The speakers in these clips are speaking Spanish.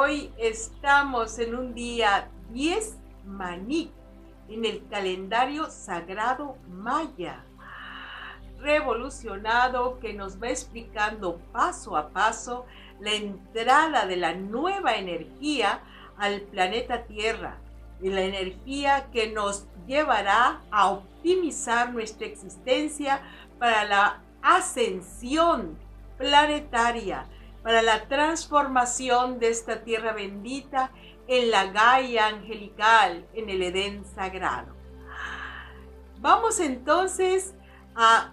hoy estamos en un día 10 maní en el calendario sagrado maya. Revolucionado que nos va explicando paso a paso la entrada de la nueva energía al planeta Tierra y la energía que nos llevará a optimizar nuestra existencia para la ascensión planetaria, para la transformación de esta tierra bendita en la Gaia angelical, en el Edén sagrado. Vamos entonces a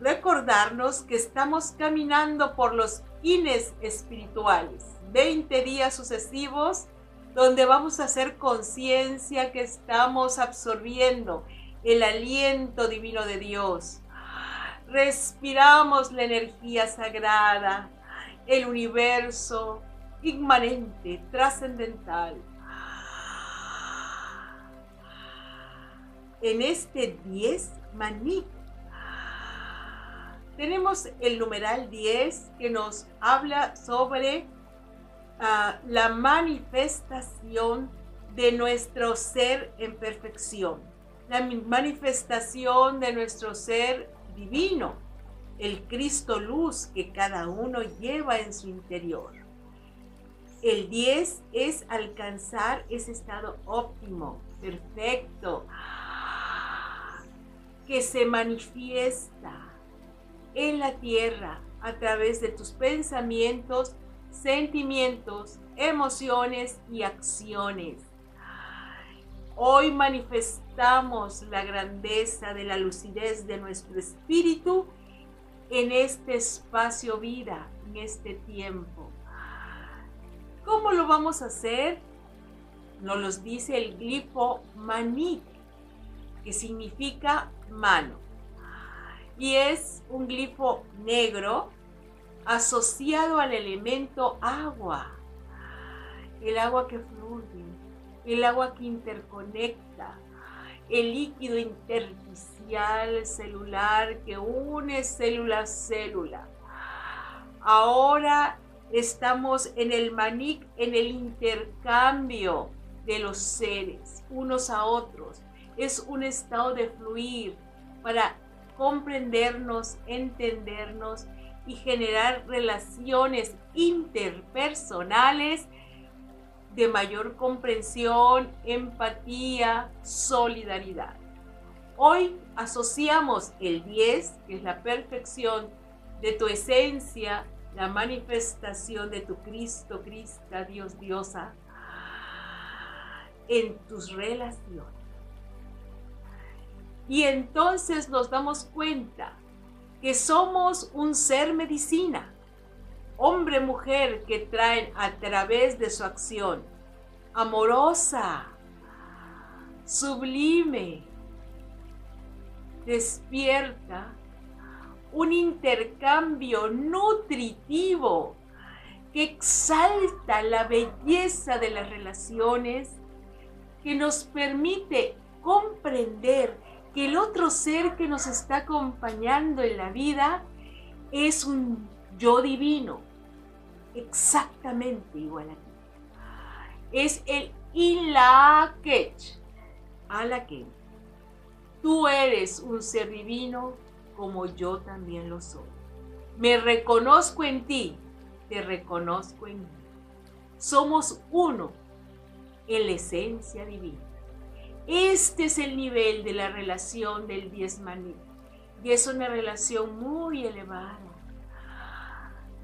recordarnos que estamos caminando por los ines espirituales, 20 días sucesivos donde vamos a hacer conciencia que estamos absorbiendo el aliento divino de Dios. Respiramos la energía sagrada, el universo inmanente, trascendental. En este 10 maní tenemos el numeral 10 que nos habla sobre la manifestación de nuestro ser en perfección, la manifestación de nuestro ser divino, el Cristo luz que cada uno lleva en su interior. El 10 es alcanzar ese estado óptimo, perfecto, que se manifiesta en la tierra a través de tus pensamientos sentimientos, emociones y acciones. Hoy manifestamos la grandeza de la lucidez de nuestro espíritu en este espacio vida, en este tiempo. ¿Cómo lo vamos a hacer? Nos lo dice el glifo manik, que significa mano. Y es un glifo negro asociado al elemento agua. El agua que fluye, el agua que interconecta, el líquido intersticial celular que une célula a célula. Ahora estamos en el manic, en el intercambio de los seres unos a otros. Es un estado de fluir para comprendernos, entendernos y generar relaciones interpersonales de mayor comprensión, empatía, solidaridad. Hoy asociamos el 10, que es la perfección de tu esencia, la manifestación de tu Cristo, Crista, Dios, Diosa, en tus relaciones. Y entonces nos damos cuenta que somos un ser medicina, hombre, mujer que traen a través de su acción amorosa, sublime, despierta, un intercambio nutritivo que exalta la belleza de las relaciones, que nos permite comprender que el otro ser que nos está acompañando en la vida es un yo divino, exactamente igual a ti. Es el Ilakech, que Tú eres un ser divino como yo también lo soy. Me reconozco en ti, te reconozco en mí. Somos uno en la esencia divina. Este es el nivel de la relación del diezmaní. Y es una relación muy elevada,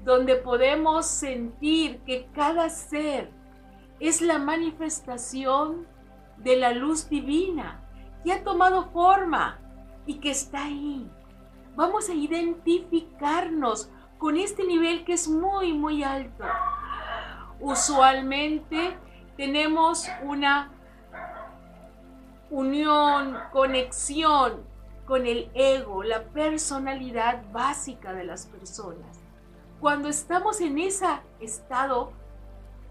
donde podemos sentir que cada ser es la manifestación de la luz divina que ha tomado forma y que está ahí. Vamos a identificarnos con este nivel que es muy, muy alto. Usualmente tenemos una unión, conexión con el ego, la personalidad básica de las personas. Cuando estamos en ese estado,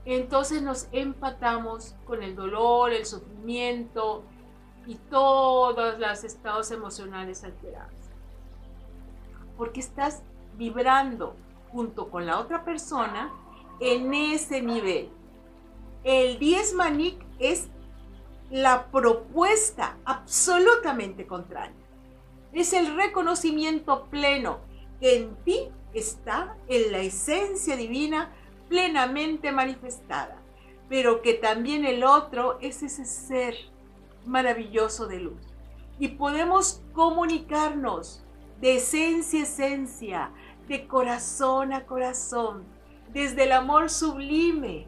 entonces nos empatamos con el dolor, el sufrimiento y todos los estados emocionales alterados. Porque estás vibrando junto con la otra persona en ese nivel. El 10 Manik es la propuesta absolutamente contraria. Es el reconocimiento pleno que en ti está en la esencia divina plenamente manifestada, pero que también el otro es ese ser maravilloso de luz. Y podemos comunicarnos de esencia a esencia, de corazón a corazón, desde el amor sublime,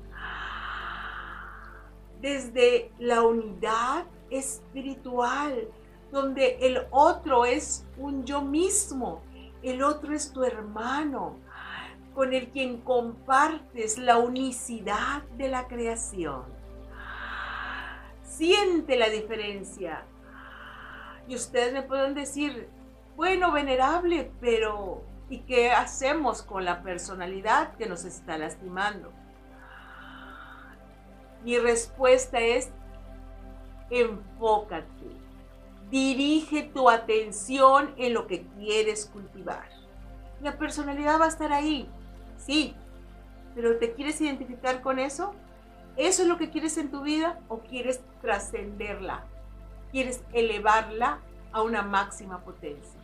desde la unidad espiritual, donde el otro es un yo mismo, el otro es tu hermano, con el quien compartes la unicidad de la creación. Siente la diferencia. Y ustedes me pueden decir, bueno, venerable, pero ¿y qué hacemos con la personalidad que nos está lastimando? Mi respuesta es, enfócate, dirige tu atención en lo que quieres cultivar. La personalidad va a estar ahí, sí, pero ¿te quieres identificar con eso? ¿Eso es lo que quieres en tu vida o quieres trascenderla? ¿Quieres elevarla a una máxima potencia?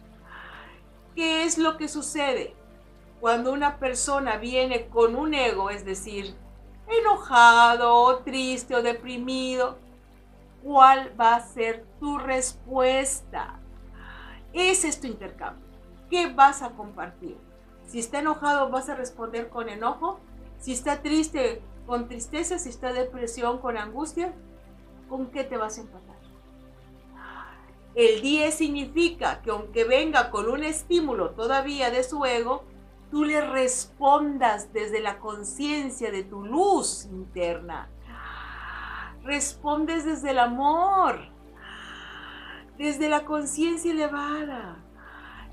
¿Qué es lo que sucede cuando una persona viene con un ego, es decir, enojado, triste o deprimido? ¿Cuál va a ser tu respuesta? Ese es tu intercambio. ¿Qué vas a compartir? Si está enojado, vas a responder con enojo. Si está triste, con tristeza. Si está depresión, con angustia. ¿Con qué te vas a empatar? El 10 significa que aunque venga con un estímulo todavía de su ego, tú le respondas desde la conciencia de tu luz interna. Respondes desde el amor, desde la conciencia elevada,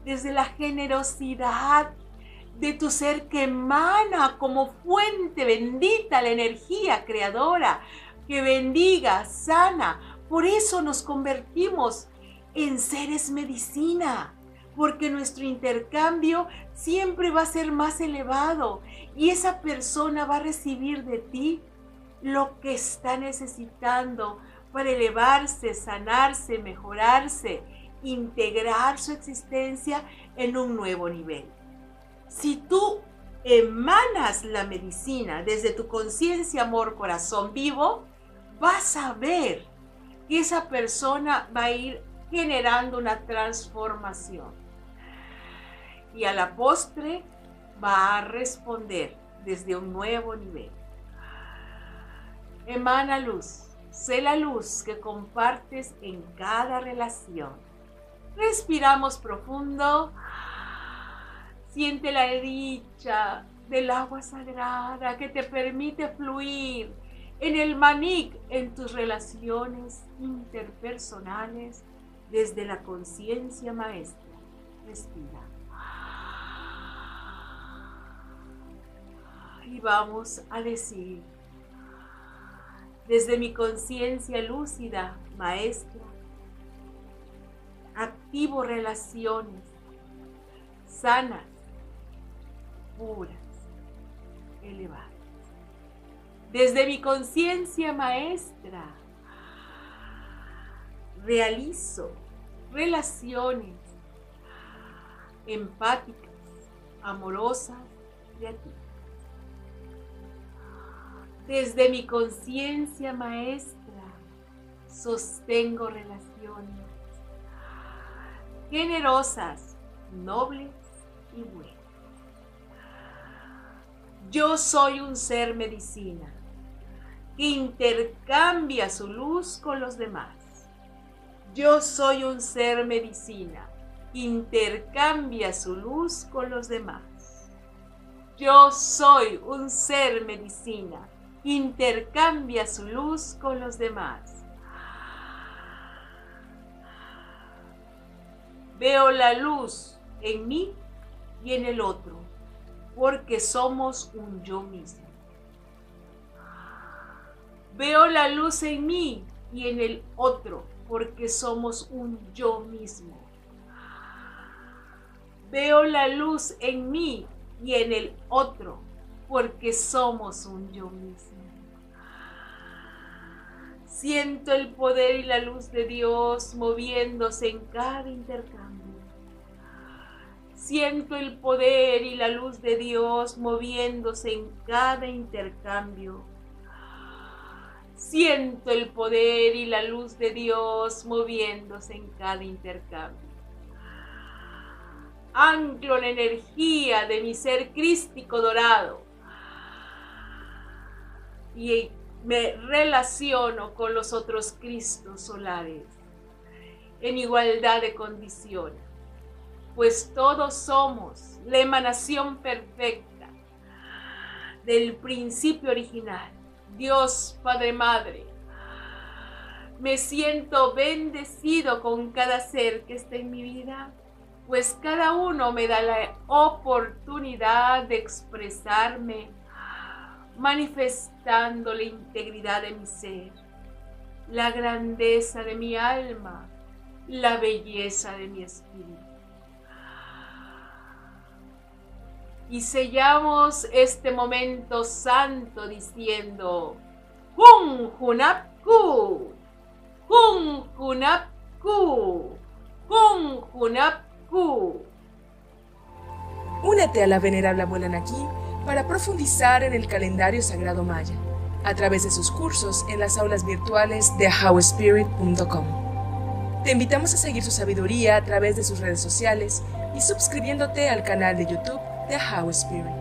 desde la generosidad de tu ser que emana como fuente bendita la energía creadora, que bendiga, sana. Por eso nos convertimos en seres medicina, porque nuestro intercambio siempre va a ser más elevado y esa persona va a recibir de ti lo que está necesitando para elevarse, sanarse, mejorarse, integrar su existencia en un nuevo nivel. Si tú emanas la medicina desde tu conciencia, amor, corazón vivo, vas a ver que esa persona va a ir generando una transformación. Y a la postre va a responder desde un nuevo nivel. Emana luz, sé la luz que compartes en cada relación. Respiramos profundo. Siente la dicha del agua sagrada que te permite fluir en el manik en tus relaciones interpersonales desde la conciencia maestra. Respira. Y vamos a decir, desde mi conciencia lúcida, maestra, activo relaciones sanas, puras, elevadas. Desde mi conciencia maestra, realizo relaciones empáticas, amorosas, creativas. Desde mi conciencia maestra sostengo relaciones generosas, nobles y buenas. Yo soy un ser medicina que intercambia su luz con los demás yo soy un ser medicina. Intercambia su luz con los demás. Yo soy un ser medicina. Intercambia su luz con los demás. Veo la luz en mí y en el otro, porque somos un yo mismo. Veo la luz en mí y en el otro, porque somos un yo mismo. Veo la luz en mí y en el otro, porque somos un yo mismo. Siento el poder y la luz de Dios moviéndose en cada intercambio. Siento el poder y la luz de Dios moviéndose en cada intercambio. Siento el poder y la luz de Dios moviéndose en cada intercambio. Anclo la energía de mi ser crístico dorado y me relaciono con los otros Cristos solares en igualdad de condiciones, pues todos somos la emanación perfecta del principio original, Dios Padre Madre. Me siento bendecido con cada ser que está en mi vida, pues cada uno me da la oportunidad de expresarme manifestando la integridad de mi ser, la grandeza de mi alma, la belleza de mi espíritu. Y sellamos este momento santo diciendo, Hun Hunapku, Hun Hunapku, Hun Hunapku. Únete a la venerable abuela Naki para profundizar en el calendario sagrado maya a través de sus cursos en las aulas virtuales de howspirit.com. Te invitamos a seguir su sabiduría a través de sus redes sociales y suscribiéndote al canal de YouTube de How Spirit.